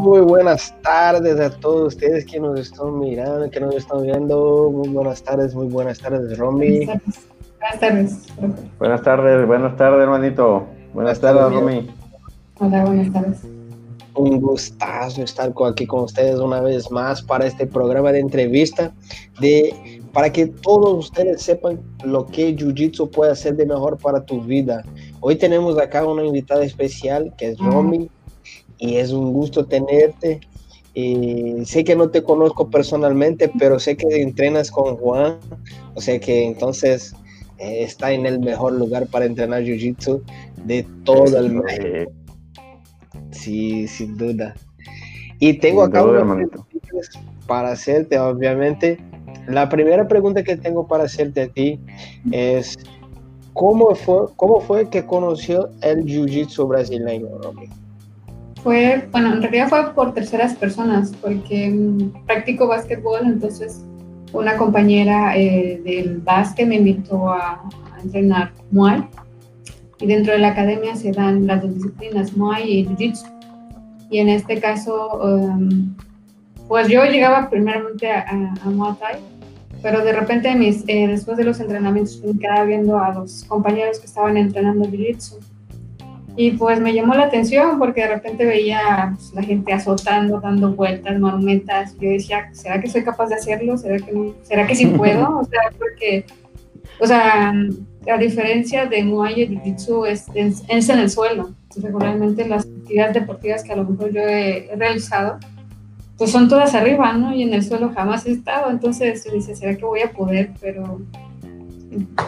Muy buenas tardes a todos ustedes que nos están mirando, que nos están viendo. Muy buenas tardes, muy buenas tardes, Romy. Buenas tardes. Buenas tardes, buenas tardes, hermanito. Buenas, tardes, Romy. Hola, buenas tardes. Un gustazo estar aquí con ustedes una vez más para este programa de entrevista de para que todos ustedes sepan lo que Jiu-Jitsu puede hacer de mejor para tu vida. Hoy tenemos acá una invitada especial que es Romy y es un gusto tenerte. Y sé que no te conozco personalmente, pero sé que entrenas con Juan, o sea que entonces eh, está en el mejor lugar para entrenar Jiu-Jitsu de todo el mundo. Sí, sin duda. Y tengo acá para hacerte, obviamente. La primera pregunta que tengo para hacerte a ti es, ¿cómo fue, cómo fue que conoció el Jiu-Jitsu brasileño, Romy? Fue, bueno, en realidad fue por terceras personas, porque mm, practico básquetbol, entonces una compañera eh, del básquet me invitó a, entrenar Muay, y dentro de la academia se dan las dos disciplinas, Muay y Jiu-Jitsu. Y en este caso, um, pues yo llegaba primeramente a, a, Muay Thai, pero de repente mis, eh, después de los entrenamientos me quedaba viendo a los compañeros que estaban entrenando Jiu-Jitsu y pues me llamó la atención porque de repente veía pues, la gente azotando, dando vueltas, monumentas. Yo decía, ¿será que soy capaz de hacerlo? ¿Será que, ¿será que sí puedo? O sea, porque, o sea, la diferencia de Muay y Jiu-Jitsu es, es, en el suelo. Regularmente las actividades deportivas que a lo mejor yo he, realizado, pues son todas arriba, ¿no? Y en el suelo jamás he estado. Entonces yo decía, ¿será que voy a poder? Pero...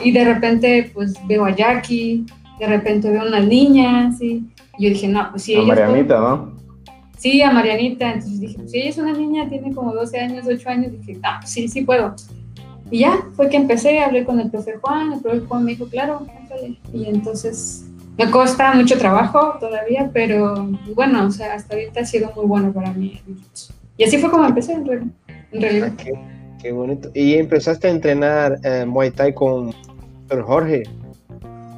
Y de repente, pues veo a Jackie, de repente veo una niña, sí. Y yo dije, no, pues si ella. A Marianita, ¿no? Sí, a Marianita. Entonces dije, pues si ella es una niña, tiene como 12 años, 8 años, dije, ah, sí, sí puedo. Y ya, fue que empecé, hablé con el profe Juan, el profe Juan me dijo, claro, Y entonces me cuesta mucho trabajo todavía, pero bueno, o sea, hasta ahorita ha sido muy bueno para mí. Y así fue como empecé, en, realidad. Qué, bonito. ¿Y empezaste a entrenar eh, Muay Thai con Jorge?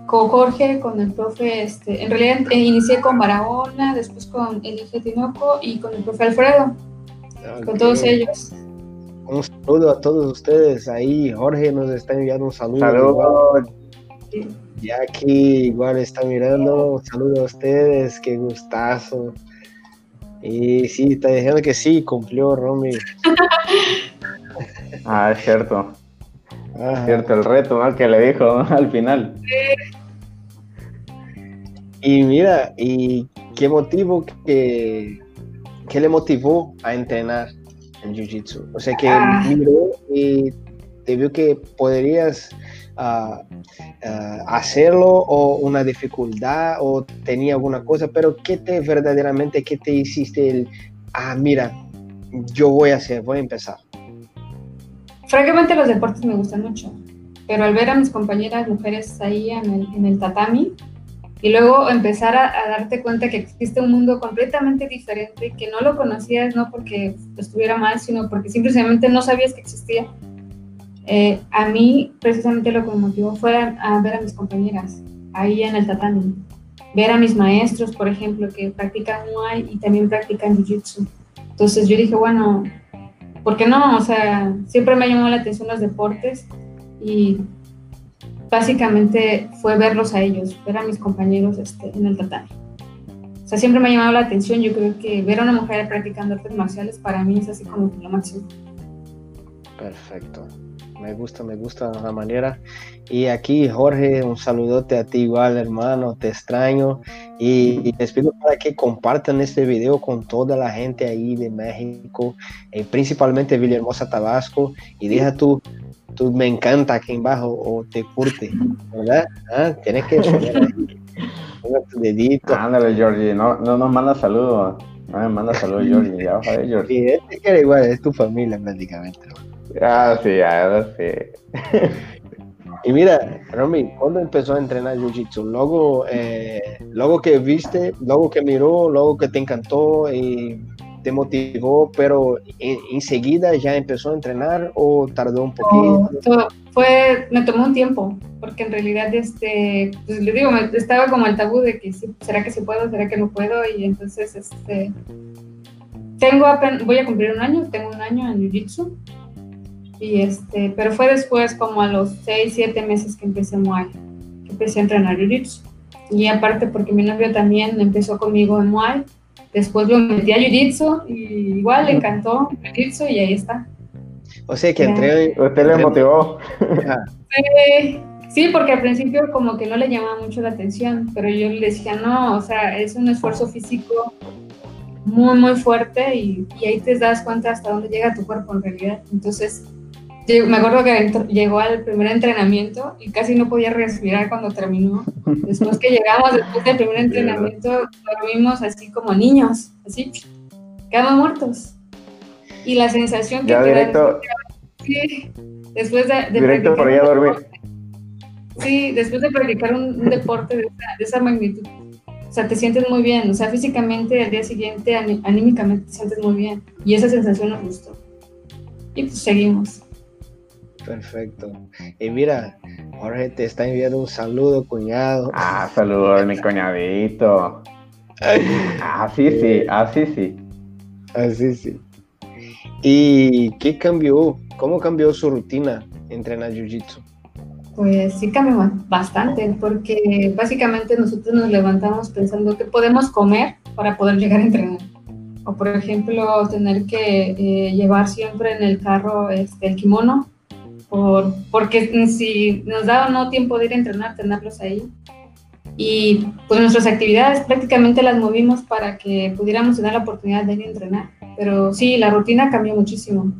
Con Jorge, con el profe, este, en realidad eh, inicié con Barahona, después con Elige Tinoco y con el profe Alfredo, con todos ellos. Un saludo a todos ustedes ahí, Jorge nos está enviando un saludo. Saludos. Y aquí igual está mirando, un saludo a ustedes, qué gustazo. Y sí, está diciendo que sí, cumplió Romy. ah, es cierto. Cierto, el reto que le dijo al final. Y mira, ¿y qué motivo que, le motivó a entrenar el Jiu-Jitsu? O sea, que ah. miró y te vio que podrías ah, ah, hacerlo o una dificultad o tenía alguna cosa, pero ¿qué te verdaderamente, qué te hiciste el, ah, mira, yo voy a hacer, voy a empezar? Francamente los deportes me gustan mucho, pero al ver a mis compañeras mujeres ahí en el, tatami y luego empezar a, darte cuenta que existe un mundo completamente diferente, que no lo conocías no porque estuviera mal, sino porque simplemente no sabías que existía. Eh, a mí precisamente lo que me motivó fue a, ver a mis compañeras ahí en el tatami, ver a mis maestros, por ejemplo, que practican Muay y también practican Jiu-Jitsu. Entonces yo dije, bueno, ¿por qué no? O sea, siempre me llamó la atención los deportes y básicamente fue verlos a ellos, ver a mis compañeros este, en el tatami. O sea, siempre me ha llamado la atención, yo creo que ver a una mujer practicando artes marciales para mí es así como lo máximo. Perfecto me gusta, me gusta la manera. Y aquí, Jorge, un saludote a ti igual, hermano, te extraño. Y, te pido para que compartan este video con toda la gente ahí de México, eh, principalmente Villahermosa, Tabasco. Y deja tu, tu me encanta aquí abajo o te curte, ¿verdad? ¿Ah? Tienes que Ponga tu dedito. Ándale, Georgie, no, no nos manda saludos. No me manda saludos, Georgie. Ya, Georgie. Sí, este quiere igual, es tu familia prácticamente. Ah, sí, ahora sí. Y mira, Romy, ¿cuándo empezó a entrenar Jiu-Jitsu? Luego, eh, luego que viste, luego que miró, luego que te encantó y te motivó, pero enseguida ya empezó a entrenar o tardó un poquito? fue, me tomó un tiempo, porque en realidad, este, pues le digo, estaba como el tabú de que será que sí puedo, será que no puedo, y entonces, este, tengo voy a cumplir un año, tengo un año en Jiu-Jitsu. Y este, pero fue después, como a los 6, 7 meses que empecé Muay, que empecé a entrenar Jiu-Jitsu. Y aparte porque mi novio también empezó conmigo en Muay, después lo metí a Jiu-Jitsu y igual le encantó Jiu-Jitsu y ahí está. O sea que entré... Usted le motivó. Sí, sí, porque al principio como que no le llamaba mucho la atención, pero yo le decía, no, o sea, es un esfuerzo físico muy, muy fuerte y, y, ahí te das cuenta hasta dónde llega tu cuerpo en realidad. Entonces, me acuerdo que llegó al primer entrenamiento y casi no podía respirar cuando terminó. Después que llegamos, después del primer entrenamiento, dormimos así como niños, así, quedamos muertos. Y la sensación que ya directo, después de, de directo por allá dormir. Sí, después de practicar un, deporte de esa, de esa magnitud, o sea, te sientes muy bien, o sea, físicamente al día siguiente, anímicamente te sientes muy bien. Y esa sensación nos gustó. Y pues seguimos. Perfecto. Y mira, Jorge te está enviando un saludo, cuñado. Ah, saludos, mi cuñadito. Así sí, así sí. Así sí. ¿Y qué cambió? ¿Cómo cambió su rutina entrenar Jiu-Jitsu? Pues sí cambió bastante, porque básicamente nosotros nos levantamos pensando que podemos comer para poder llegar a entrenar. O por ejemplo, tener que eh, llevar siempre en el carro este, el kimono por, porque si nos daba no tiempo de ir a entrenar, tenerlos ahí. Y pues nuestras actividades prácticamente las movimos para que pudiéramos tener la oportunidad de ir a entrenar. Pero sí, la rutina cambió muchísimo.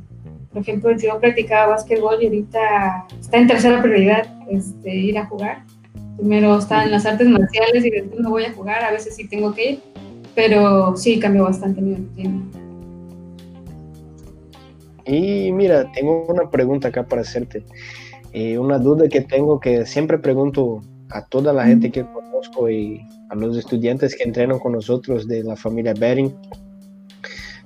Por ejemplo, yo practicaba básquetbol y ahorita está en tercera prioridad este, ir a jugar. Primero está en las artes marciales y después me voy a jugar. A veces sí tengo que ir, pero sí cambió bastante mi rutina. Y mira, tengo una pregunta acá para hacerte. Eh, una duda que tengo que siempre pregunto a toda la gente que conozco y a los estudiantes que entrenan con nosotros de la familia Bering.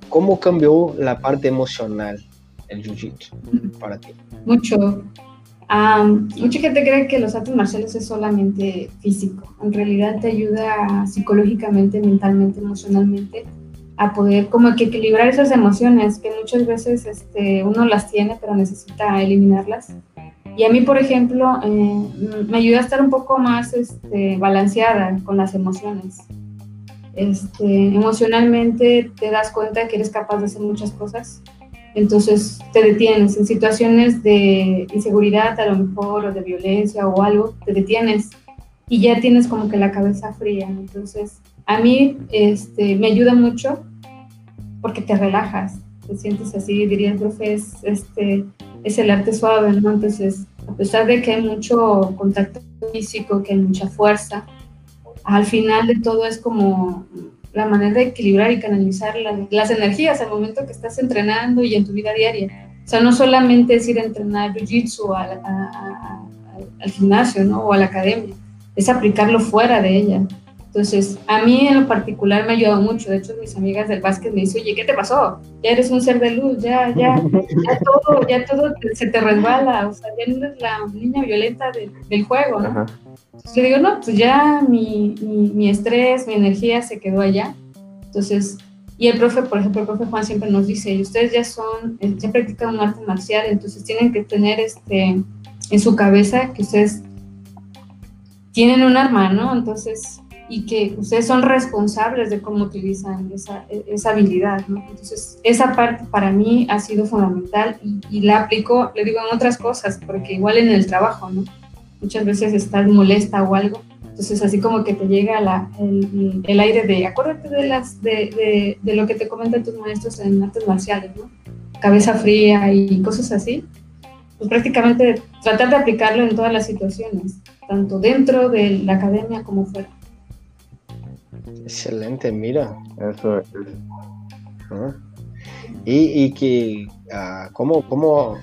¿Cómo cambió la parte emocional el Jiu-Jitsu para ti? Mucho. mucha gente cree que los artes marciales es solamente físico. En realidad te ayuda psicológicamente, mentalmente, emocionalmente a poder como equilibrar esas emociones que muchas veces este, uno las tiene pero necesita eliminarlas. Y a mí, por ejemplo, eh, me ayuda a estar un poco más este, balanceada con las emociones. Este, emocionalmente te das cuenta que eres capaz de hacer muchas cosas, entonces te detienes en situaciones de inseguridad a lo mejor o de violencia o algo, te detienes y ya tienes como que la cabeza fría. Entonces, a mí este, me ayuda mucho porque te relajas, te sientes así, diría el profe, es, este, es el arte suave, ¿no? Entonces, a pesar de que hay mucho contacto físico, que hay mucha fuerza, al final de todo es como la manera de equilibrar y canalizar las energías al momento que estás entrenando y en tu vida diaria. O sea, no solamente es ir a entrenar jiu-jitsu al gimnasio, ¿no? O a la academia, es aplicarlo fuera de ella. Entonces, a mí en lo particular me ha ayudado mucho. De hecho, mis amigas del básquet me dicen, oye, ¿qué te pasó? Ya eres un ser de luz, ya, ya, ya todo, ya todo se te resbala. O sea, ya no eres la niña violenta del juego, ¿no? Entonces le digo, no, pues ya mi, mi, estrés, mi energía se quedó allá. Entonces, y el profe, por ejemplo, el profe Juan siempre nos dice, y ustedes ya son, eh, ya practican un arte marcial, entonces tienen que tener este, en su cabeza que ustedes tienen un arma, ¿no? Entonces, y que ustedes son responsables de cómo utilizan esa, esa habilidad, ¿no? Entonces, esa parte para mí ha sido fundamental y, la aplico, le digo, en otras cosas, porque igual en el trabajo, ¿no? Muchas veces estás molesta o algo, entonces así como que te llega la, el, el, aire de, acuérdate de, las, de, de, de, lo que te comentan tus maestros en artes marciales, ¿no? Cabeza fría y cosas así. Pues prácticamente tratar de aplicarlo en todas las situaciones, tanto dentro de la academia como fuera. Excelente, mira. Eso es. Ah. Y, y, que, uh, ¿cómo, cómo,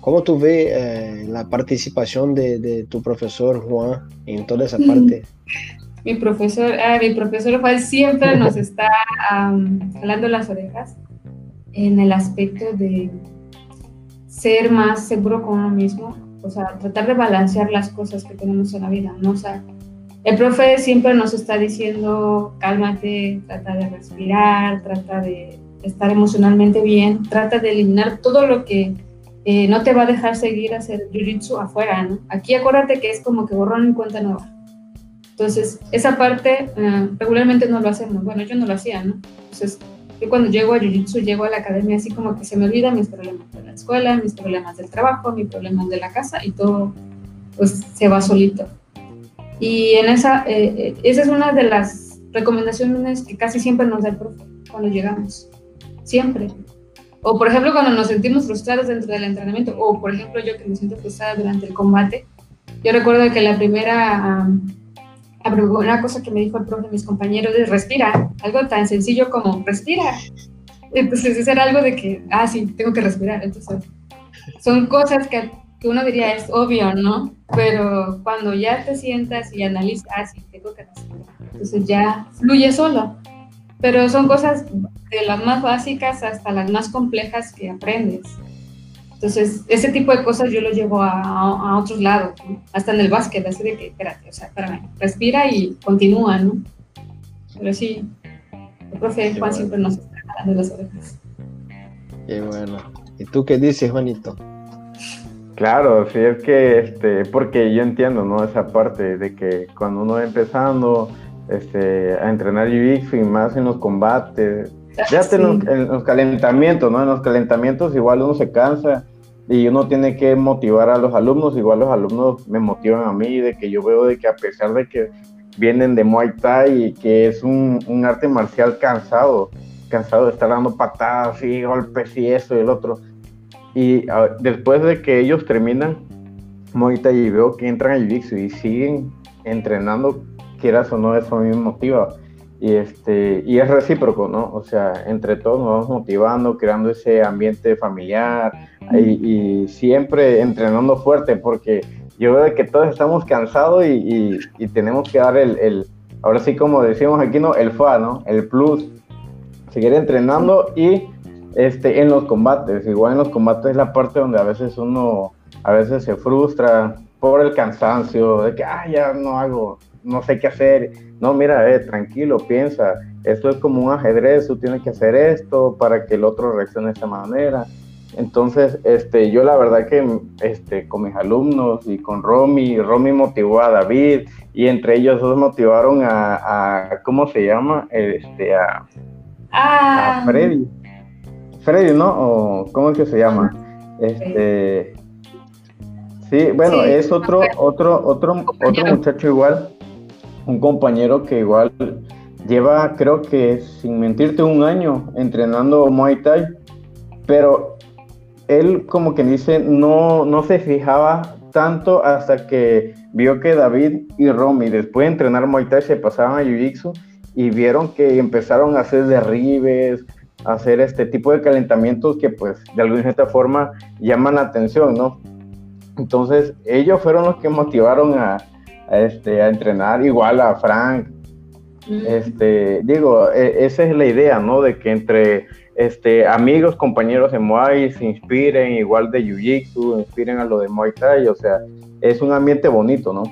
cómo, tú ves eh, la participación de, de, tu profesor Juan en toda esa parte? Mi profesor, ah, mi profesor Juan siempre nos está um, jalando las orejas en el aspecto de ser más seguro con uno mismo, o sea, tratar de balancear las cosas que tenemos en la vida, ¿no? O sea, el profe siempre nos está diciendo, cálmate, trata de respirar, trata de, estar emocionalmente bien, trata de eliminar todo lo que eh, no te va a dejar seguir hacer jiu-jitsu afuera, ¿no? Aquí acuérdate que es como que borrón en cuenta nueva. Entonces, esa parte eh, regularmente no lo hacemos. Bueno, yo no lo hacía, ¿no? Entonces, yo cuando llego a Jiu-Jitsu, llego a la academia así como que se me olvidan mis problemas de la escuela, mis problemas del trabajo, mis problemas de la casa y todo, pues, se va solito. Y en esa, eh, esa es una de las recomendaciones que casi siempre nos da el profe cuando llegamos. Siempre. O por ejemplo, cuando nos sentimos frustrados dentro del entrenamiento, o por ejemplo yo que me siento frustrada durante el combate, yo recuerdo que la primera, una cosa que me dijo el profe mis compañeros es respira, algo tan sencillo como respira. Entonces, eso era algo de que, ah, sí, tengo que respirar. Entonces, son cosas que, que uno diría es obvio, ¿no? Pero cuando ya te sientas y analizas, ah, sí, tengo que respirar. Entonces ya fluye solo pero son cosas de las más básicas hasta las más complejas que aprendes. Entonces, ese tipo de cosas yo lo llevo a, a, otros lados, hasta en el básquet, así de que, espérate, o sea, espérame, respira y continúa, ¿no? Pero sí, el profe Juan siempre nos está de las orejas. Qué bueno. ¿Y tú qué dices, Juanito? Claro, sí, es que, este, porque yo entiendo, ¿no? Esa parte de que cuando uno va empezando, este, a entrenar jiu y más en los combates. Ya en, los, calentamientos, ¿no? En los calentamientos igual uno se cansa y uno tiene que motivar a los alumnos, igual los alumnos me motivan a mí, de que yo veo de que a pesar de que vienen de Muay Thai y que es un, un arte marcial cansado, cansado de estar dando patadas y golpes y eso y el otro. Y después de que ellos terminan Thai y veo que entran a Jiu-Jitsu y siguen entrenando quieras o no, eso a mí me motiva. Y, este, y es recíproco, ¿no? O sea, entre todos nos vamos motivando, creando ese ambiente familiar y, siempre entrenando fuerte, porque yo veo que todos estamos cansados y, y, tenemos que dar el, el, ahora sí como decimos aquí, ¿no? El FA, ¿no? El plus. Seguir entrenando y este, en los combates. Igual en los combates es la parte donde a veces uno, a veces se frustra por el cansancio, de que, ah, ya no hago no sé qué hacer. No, mira, eh, tranquilo, piensa, esto es como un ajedrez, tú tienes que hacer esto para que el otro reaccione de esta manera. Entonces, este, yo la verdad que este, con mis alumnos y con Romy, Romy motivó a David y entre ellos dos motivaron a, ¿cómo se llama? Este, a, ah. Freddy. Freddy, ¿no? ¿O ¿Cómo es que se llama? Este, sí, bueno, es otro, otro, otro, otro muchacho igual un compañero que igual lleva, creo que sin mentirte, un año entrenando Muay Thai, pero él como que dice, no, no se fijaba tanto hasta que vio que David y Romy después de entrenar Muay Thai se pasaban a Jiu-Jitsu y vieron que empezaron a hacer derribes, hacer este tipo de calentamientos que pues de alguna cierta forma llaman la atención, ¿no? Entonces ellos fueron los que motivaron a, este, a entrenar igual a Frank. Mm. Este, digo, e, esa es la idea, ¿no? De que entre este, amigos, compañeros de Muay se inspiren, igual de Jiu-Jitsu, inspiren a lo de Muay Thai, o sea, es un ambiente bonito, ¿no?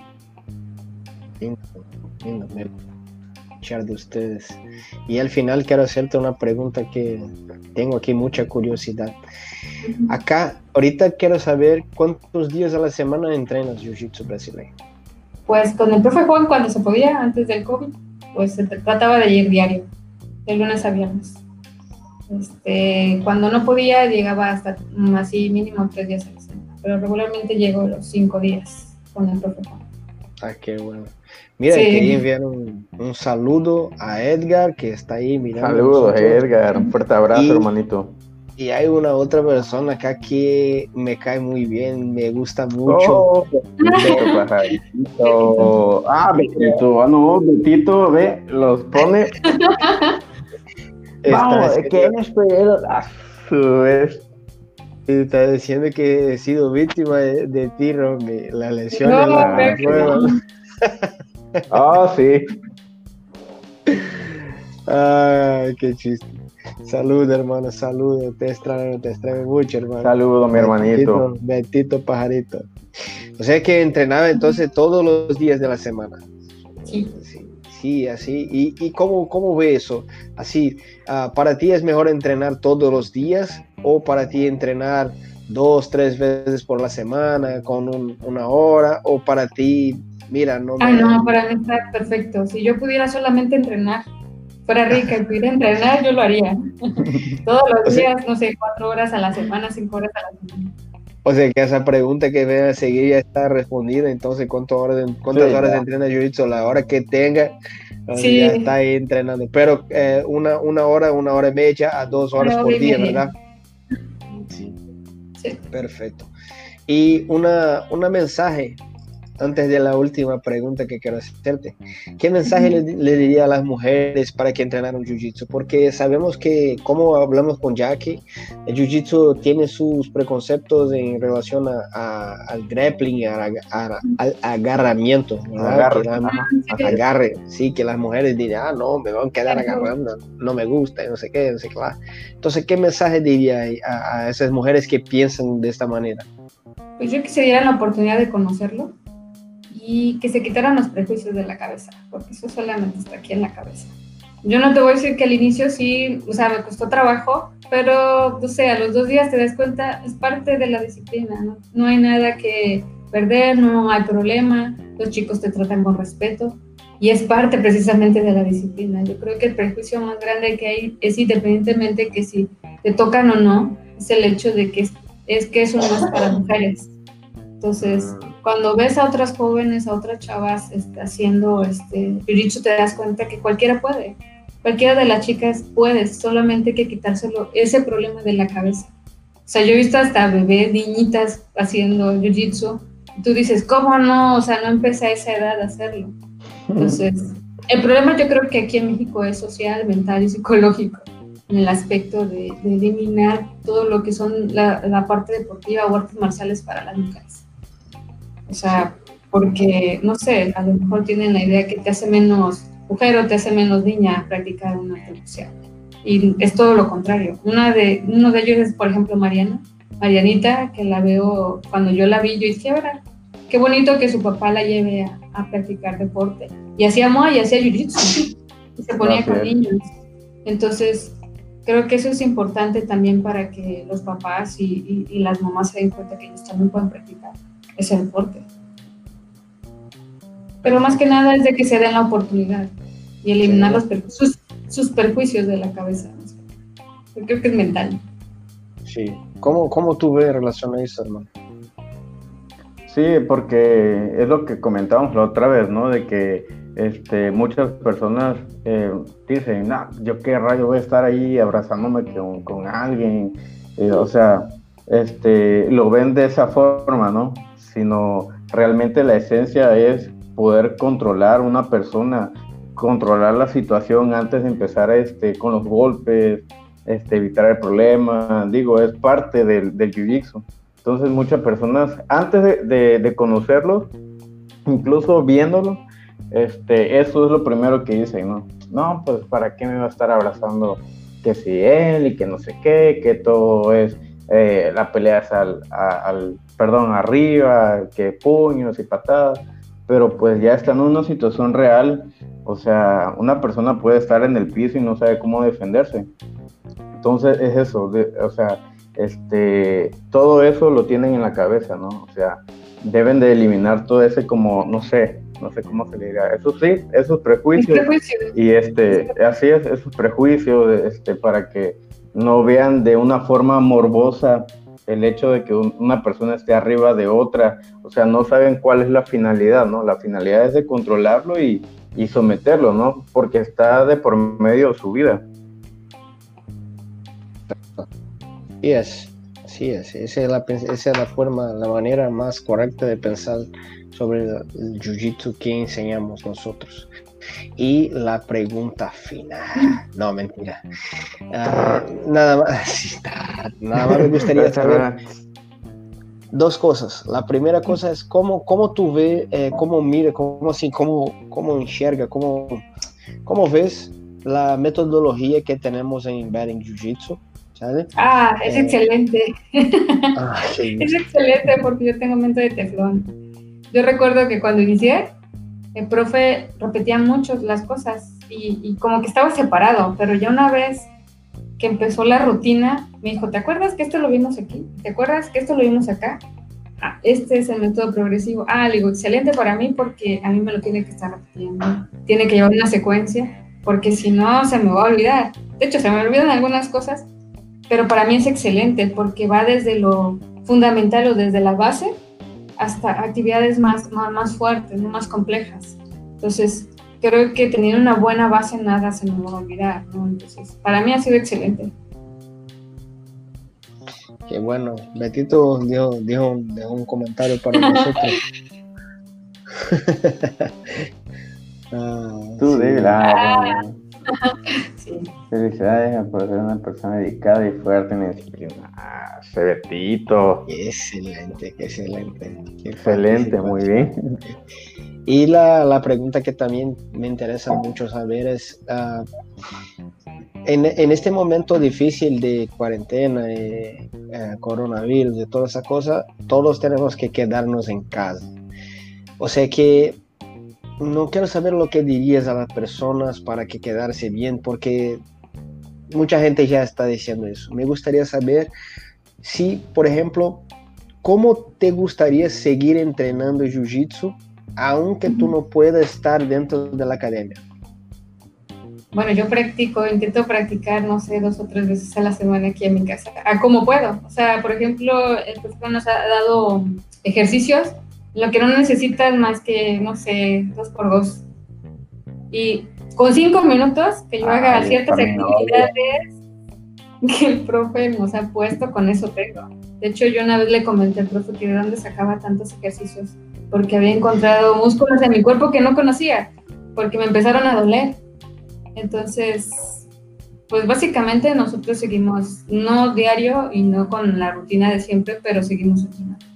Lindo, de ustedes. Y al final quiero hacerte una pregunta que tengo aquí mucha curiosidad. Acá, ahorita quiero saber cuántos días a la semana entrenas Jiu-Jitsu brasileño pues con el profe Juan cuando se podía, antes del COVID, pues se trataba de ir diario, de lunes a viernes. Este, cuando no podía, llegaba hasta así mínimo tres días a la semana, pero regularmente llego los cinco días con el profe Juan. Ah, qué bueno. Mira, quería enviar un, saludo a Edgar que está ahí mirando. Saludos, Edgar. Un fuerte abrazo, hermanito. Y hay una otra persona acá que me cae muy bien, me gusta mucho. Oh, Betito, ah, Betito, ah, no, Betito, ve, los pone. Vamos, ¿quién es A su vez. Está diciendo que he sido víctima de, de ti, la lesión en la prueba. Ah, sí. Ay, qué chiste. Salud, hermano, salud. Te extraño, te extraño mucho, hermano. Saludo, mi hermanito. Betito, pajarito. O sea que entrenaba entonces todos los días de la semana. Sí. Sí, así. ¿Y, y cómo, cómo ve eso? Así, uh, ¿para ti es mejor entrenar todos los días o para ti entrenar dos, tres veces por la semana con un, una hora o para ti, mira, no... Ah, no, para mí está perfecto. Si yo pudiera solamente entrenar, fuera rica y pudiera entrenar, yo lo haría. Todos los días, no sé, cuatro horas a la semana, cinco horas a la semana. O sea, que esa pregunta que ve a seguir ya está respondida. Entonces, ¿cuántas horas, cuántas horas entrena Jiu-Jitsu? La hora que tenga, sí. ya está ahí entrenando. Pero eh, una, una hora, una hora y media a dos horas por día, ¿verdad? Sí. sí. Perfecto. Y una, una mensaje antes de la última pregunta que quiero hacerte, ¿qué mensaje le, le, diría a las mujeres para que entrenaran Jiu-Jitsu? Porque sabemos que, como hablamos con Jackie, el Jiu-Jitsu tiene sus preconceptos en relación a, a, al grappling, a, al agarramiento, Agarre, la, agarre, sí, que las mujeres dirían, ah, no, me van a quedar agarrando, no me gusta, no sé qué, no sé qué. Entonces, ¿qué mensaje diría a, a esas mujeres que piensan de esta manera? Pues yo quisiera la oportunidad de conocerlo, y que se quitaran los prejuicios de la cabeza, porque eso solamente está aquí en la cabeza. Yo no te voy a decir que al inicio sí, o sea, me costó trabajo, pero, o sea, a los dos días te das cuenta, es parte de la disciplina, ¿no? No hay nada que perder, no hay problema, los chicos te tratan con respeto y es parte precisamente de la disciplina. Yo creo que el prejuicio más grande que hay es independientemente que si te tocan o no, es el hecho de que es, es que eso no es para mujeres. Entonces, cuando ves a otras jóvenes, a otras chavas este, haciendo este jiu te das cuenta que cualquiera puede. Cualquiera de las chicas puede, solamente hay que quitárselo, ese problema de la cabeza. O sea, yo he visto hasta bebés, niñitas haciendo jiu-jitsu. Tú dices, ¿cómo no? O sea, no empecé a esa edad a hacerlo. Entonces, el problema yo creo que aquí en México es social, mental y psicológico, en el aspecto de, de eliminar todo lo que son la, la parte deportiva o artes marciales para las mujeres. O sea, porque, no sé, a lo mejor tienen la idea que te hace menos mujer o te hace menos niña practicar una marcial. Y es todo lo contrario. Una de, uno de ellos es, por ejemplo, Mariana. Marianita, que la veo, cuando yo la vi, yo dije, ahora, qué bonito que su papá la lleve a, a practicar deporte. Y hacía moa y hacía jiu-jitsu. Y se ponía con niños. Entonces, creo que eso es importante también para que los papás y, y, y las mamás se den cuenta que ellos también pueden practicar ese deporte. Pero más que nada es de que se den la oportunidad y eliminar los sus, sus, perjuicios de la cabeza. Yo creo que es mental. Sí. ¿Cómo, cómo tú ves relación a eso, hermano? Sí, porque es lo que comentábamos la otra vez, ¿no? De que este, muchas personas eh, dicen, no, yo qué rayo voy a estar ahí abrazándome con, con alguien. Eh, o sea, este, lo ven de esa forma, ¿no? Sino realmente la esencia es poder controlar una persona, controlar la situación antes de empezar este, con los golpes, este, evitar el problema, digo, es parte del, del jiu-jitsu. Entonces muchas personas, antes de, de, conocerlo, incluso viéndolo, este, eso es lo primero que dicen, ¿no? No, pues para qué me va a estar abrazando que si él y que no sé qué, que todo es, eh, la pelea al, perdón, arriba, que puños y patadas, pero pues ya está en una situación real, o sea, una persona puede estar en el piso y no sabe cómo defenderse. Entonces es eso, o sea, este, todo eso lo tienen en la cabeza, ¿no? O sea, deben de eliminar todo ese como, no sé, no sé cómo se le diga, eso sí, esos prejuicios. Prejuicio. Y este, así es, esos prejuicios, este, para que no vean de una forma morbosa el hecho de que una persona esté arriba de otra, o sea, no saben cuál es la finalidad, ¿no? La finalidad es de controlarlo y, y someterlo, ¿no? Porque está de por medio de su vida. Sí es, es, esa es la, esa es la forma, la manera más correcta de pensar sobre el jiu-jitsu que enseñamos nosotros. Y la pregunta final. No, mentira. Uh, nada más. Nada más me gustaría saber dos cosas. La primera cosa es cómo, cómo tú ves, eh, cómo mira, cómo, así, cómo, cómo enxerga, cómo, cómo ves la metodología que tenemos en Batting Jiu-Jitsu. Ah, es eh, excelente. Ah, sí. es excelente porque yo tengo mente de teflón. Yo recuerdo que cuando inicié, el profe repetía mucho las cosas y, como que estaba separado, pero ya una vez que empezó la rutina, me dijo, ¿te acuerdas que esto lo vimos aquí? ¿Te acuerdas que esto lo vimos acá? Ah, este es el método progresivo. Ah, le digo, excelente para mí porque a mí me lo tiene que estar repitiendo. Tiene que llevar una secuencia porque si no se me va a olvidar. De hecho, se me olvidan algunas cosas, pero para mí es excelente porque va desde lo fundamental o desde la base hasta actividades más, más, fuertes, más complejas. Entonces, creo que teniendo una buena base nada se me va a olvidar, Entonces, para mí ha sido excelente. Qué bueno. Betito dio, dio, un comentario para nosotros. ah, Tú sí. Ah. Felicidades por ser una persona dedicada y fuerte en disciplina. Ah, Betito. Excelente, excelente. excelente, muy bien. Y la, la, pregunta que también me interesa mucho saber es, uh, en, en, este momento difícil de cuarentena, eh, coronavirus, de toda esa cosa, todos tenemos que quedarnos en casa. O sea que no quiero saber lo que dirías a las personas para que quedarse bien, porque mucha gente ya está diciendo eso. Me gustaría saber si, por ejemplo, cómo te gustaría seguir entrenando Jiu-Jitsu aunque tú no puedas estar dentro de la academia. Bueno, yo practico, intento practicar, no sé, dos o tres veces a la semana aquí en mi casa, a como puedo. O sea, por ejemplo, el profesor nos ha dado ejercicios, lo que no necesitas más que, no sé, dos por dos. Y con cinco minutos que yo haga ciertas actividades que el profe nos ha puesto, con eso tengo. De hecho, yo una vez le comenté al profe que de dónde sacaba tantos ejercicios, porque había encontrado músculos en mi cuerpo que no conocía, porque me empezaron a doler. Entonces, pues básicamente nosotros seguimos, no diario y no con la rutina de siempre, pero seguimos entrenando.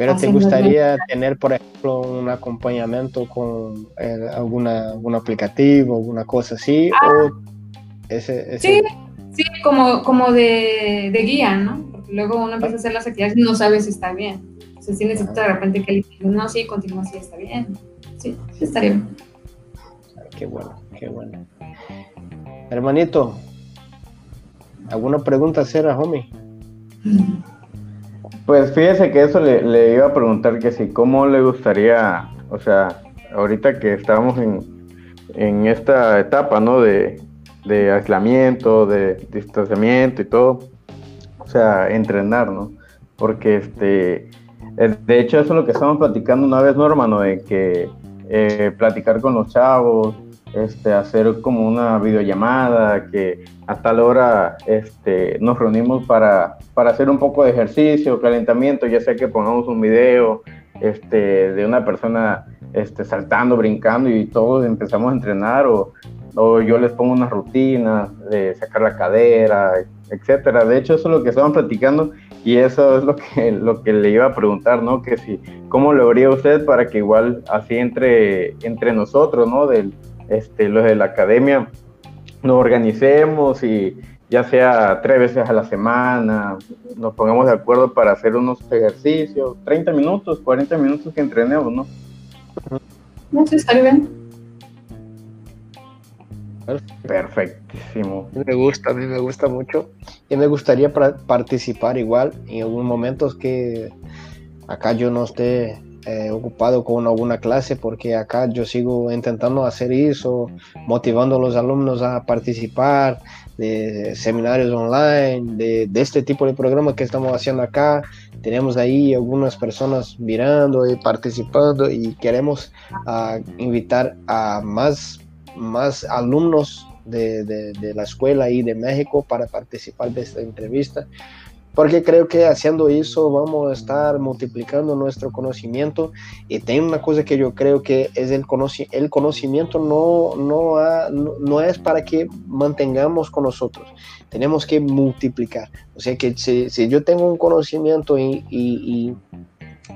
Pero te gustaría tener, por ejemplo, un acompañamiento con eh, alguna, algún aplicativo, alguna cosa así, ah. o ese, Sí, sí, como, como de, de, guía, ¿no? Porque luego uno empieza a hacer las actividades y no sabe si está bien. O sea, si necesita de repente que le no, sí, continúa así, está bien. Sí, sí estaría bien. Qué bueno, qué bueno. Hermanito, ¿alguna pregunta hacer a homie? Pues fíjese que eso le, iba a preguntar que si, ¿cómo le gustaría, o sea, ahorita que estamos en, esta etapa, ¿no? De, de, aislamiento, de distanciamiento y todo, o sea, entrenar, ¿no? Porque, este, de hecho, eso es lo que estamos platicando una vez, ¿no, hermano? De que eh, platicar con los chavos, este, hacer como una videollamada, que a tal hora este, nos reunimos para, para hacer un poco de ejercicio, calentamiento, ya sea que pongamos un video este, de una persona este, saltando, brincando y todos empezamos a entrenar o, o yo les pongo una rutina de sacar la cadera, etcétera. De hecho, eso es lo que estaban platicando y eso es lo que, lo que le iba a preguntar, ¿no? Que si, ¿cómo lo haría usted para que igual así entre, entre nosotros, ¿no? Del, este, los de la academia nos organicemos y ya sea tres veces a la semana, nos pongamos de acuerdo para hacer unos ejercicios, 30 minutos, 40 minutos que entrenemos, ¿no? No sé, sale bien. Perfectísimo. Me gusta, a mí me gusta mucho. Y me gustaría participar igual en algún momento que acá yo no esté eh, ocupado con alguna clase porque acá yo sigo intentando hacer eso, motivando a los alumnos a participar de seminarios online, de, este tipo de programa que estamos haciendo acá. Tenemos ahí algunas personas mirando y participando y queremos ah, invitar a más, más alumnos de, de, de, la escuela y de México para participar de esta entrevista porque creo que haciendo eso vamos a estar multiplicando nuestro conocimiento y tiene una cosa que yo creo que es el, el conocimiento no, no, no, es para que mantengamos con nosotros, tenemos que multiplicar. O sea que si, yo tengo un conocimiento y,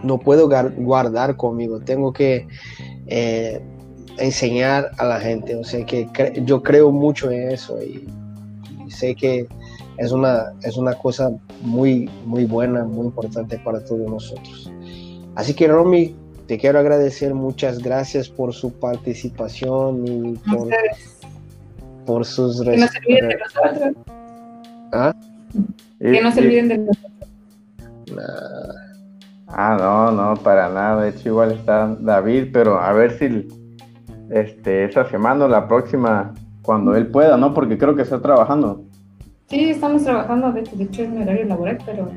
no puedo guardar conmigo, tengo que eh, enseñar a la gente. O sea que yo creo mucho en eso y sé que es una, es una cosa muy, muy buena, muy importante para todos nosotros. Así que Romy, te quiero agradecer, muchas gracias por su participación y por, por sus Que no se olviden de nosotros. ¿Ah? Que no se olviden de nosotros. Ah, no, no, para nada. De hecho, igual está David, pero a ver si este, esa semana o la próxima, cuando él pueda, ¿no? Porque creo que está trabajando. Sí, estamos trabajando, de hecho, de hecho es mi horario laboral, pero.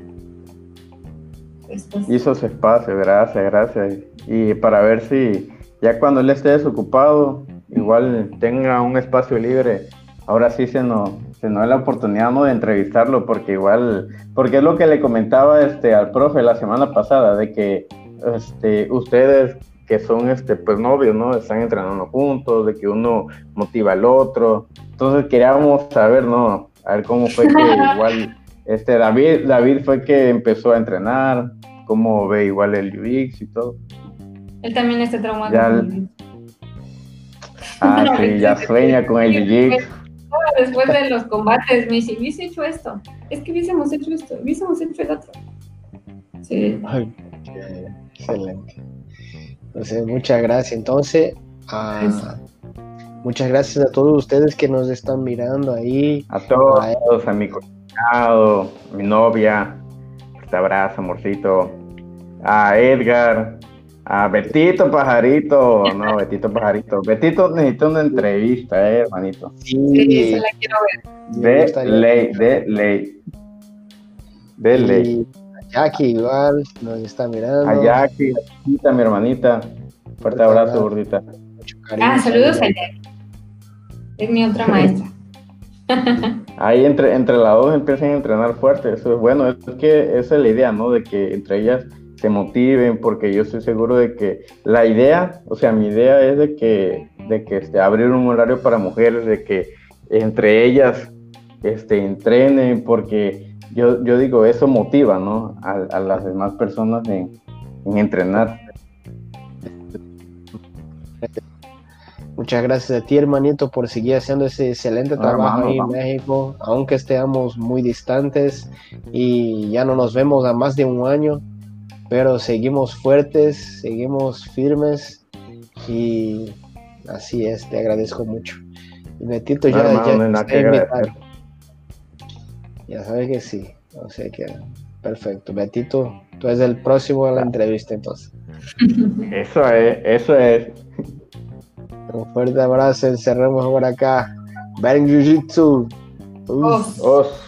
Hizo su espacio, gracias, gracias. Y para ver si ya cuando él esté desocupado, igual tenga un espacio libre, ahora sí se nos, se nos da la oportunidad de entrevistarlo, porque igual, porque es lo que le comentaba este al profe la semana pasada, de que este, ustedes que son este pues novios, ¿no? Están entrenando juntos, de que uno motiva al otro. Entonces queríamos saber, ¿no? A ver cómo fue que igual este David, David fue que empezó a entrenar, cómo ve igual el UX y todo. Él también está traumado. El- Ah, No, sí, ya sueña con el UX. Después de los combates me dice, hubiese hecho esto, es que hubiésemos hecho esto, hubiésemos hecho el otro. Sí, Ay, qué excelente. Entonces, muchas gracias. Entonces, ah, muchas gracias a todos ustedes que nos están mirando ahí. A todos, a mi cuñado, a mi novia, te abrazo, amorcito. A Edgar, a Betito Pajarito, no, Betito Pajarito. Betito necesita una entrevista, eh, hermanito. sí, se la quiero ver. De ley, de ley. De ley. A Jackie igual nos está mirando. A Jackie, a mi hermanita. Fuerte abrazo, gordita. Ah, saludos a saludos. Es mi otra maestra. Ahí entre, entre las dos empiezan a entrenar fuerte. Eso es bueno. Es que esa es la idea, ¿no? De que entre ellas se motiven, porque yo estoy seguro de que la idea, o sea, mi idea es de que, de que este, abrir un horario para mujeres, de que entre ellas este, entrenen, porque yo, yo digo, eso motiva, ¿no? A, a las demás personas en entrenar. Muchas gracias a ti, hermanito, por seguir haciendo ese excelente Ah, trabajo hermano, ahí en. México, aunque estemos muy distantes y ya no nos vemos a más de un año, pero seguimos fuertes, seguimos firmes y así es, te agradezco mucho. Y Betito No, ya, hermano, ya está. Ya sabes que sí, o sea que perfecto. Betito, tú eres el próximo a la entrevista entonces. Eso es, eso es. Un fuerte abrazo, encerremos por acá. Bang Jiu Jitsu. Uf. Os.